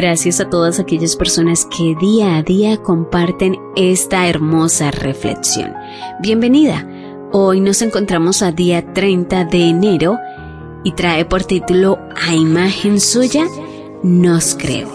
Gracias a todas aquellas personas que día a día comparten esta hermosa reflexión. Bienvenida. Hoy nos encontramos a día 30 de enero y trae por título A imagen suya nos creo.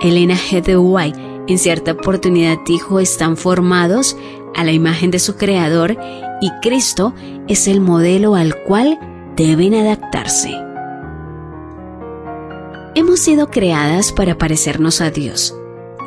Elena G. de White en cierta oportunidad dijo están formados a la imagen de su creador y Cristo es el modelo al cual deben adaptarse. Hemos sido creadas para parecernos a Dios.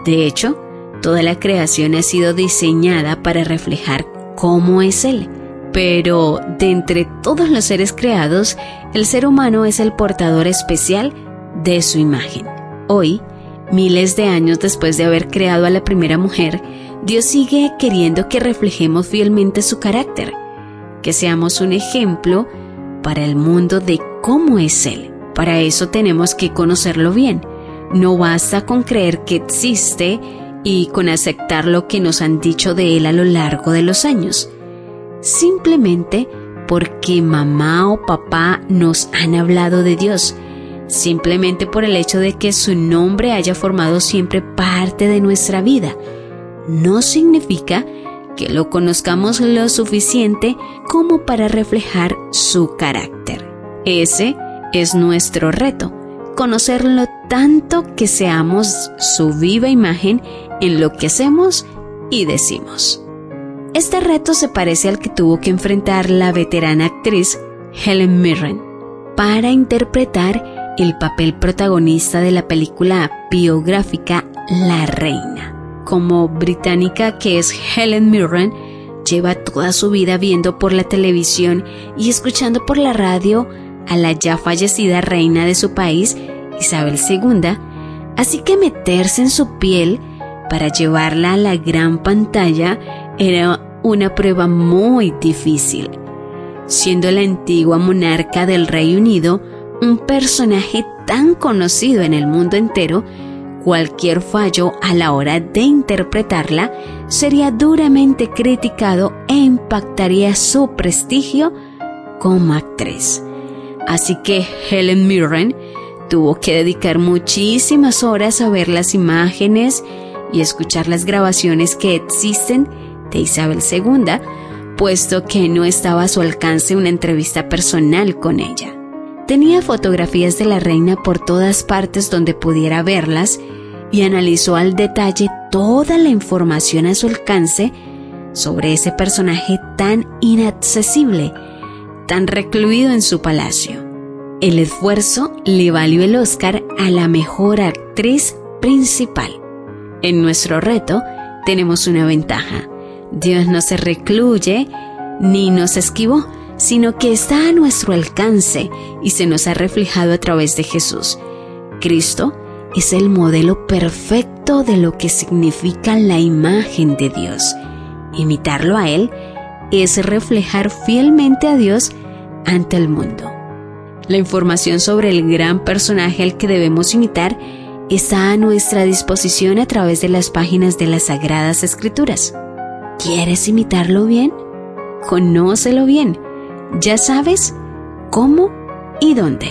De hecho, toda la creación ha sido diseñada para reflejar cómo es Él. Pero de entre todos los seres creados, el ser humano es el portador especial de su imagen. Hoy, miles de años después de haber creado a la primera mujer, Dios sigue queriendo que reflejemos fielmente su carácter, que seamos un ejemplo para el mundo de cómo es Él. Para eso tenemos que conocerlo bien. No basta con creer que existe y con aceptar lo que nos han dicho de Él a lo largo de los años. Simplemente porque mamá o papá nos han hablado de Dios. Simplemente por el hecho de que su nombre haya formado siempre parte de nuestra vida. No significa que lo conozcamos lo suficiente como para reflejar su carácter. Ese es nuestro reto, conocerlo tanto que seamos su viva imagen en lo que hacemos y decimos. Este reto se parece al que tuvo que enfrentar la veterana actriz Helen Mirren para interpretar el papel protagonista de la película biográfica La Reina. Como británica que es Helen Mirren, lleva toda su vida viendo por la televisión y escuchando por la radio a la ya fallecida reina de su país, Isabel II, así que meterse en su piel para llevarla a la gran pantalla era una prueba muy difícil. Siendo la antigua monarca del Reino Unido un personaje tan conocido en el mundo entero, cualquier fallo a la hora de interpretarla sería duramente criticado e impactaría su prestigio como actriz. Así que Helen Mirren tuvo que dedicar muchísimas horas a ver las imágenes y escuchar las grabaciones que existen de Isabel II, puesto que no estaba a su alcance una entrevista personal con ella. Tenía fotografías de la reina por todas partes donde pudiera verlas y analizó al detalle toda la información a su alcance sobre ese personaje tan inaccesible tan recluido en su palacio. El esfuerzo le valió el Oscar a la mejor actriz principal. En nuestro reto tenemos una ventaja. Dios no se recluye ni nos esquivó, sino que está a nuestro alcance y se nos ha reflejado a través de Jesús. Cristo es el modelo perfecto de lo que significa la imagen de Dios. Imitarlo a Él es reflejar fielmente a Dios ante el mundo. La información sobre el gran personaje al que debemos imitar está a nuestra disposición a través de las páginas de las Sagradas Escrituras. ¿Quieres imitarlo bien? Conócelo bien. Ya sabes cómo y dónde.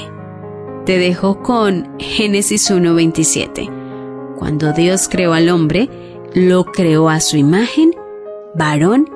Te dejo con Génesis 1.27. Cuando Dios creó al hombre, lo creó a su imagen, varón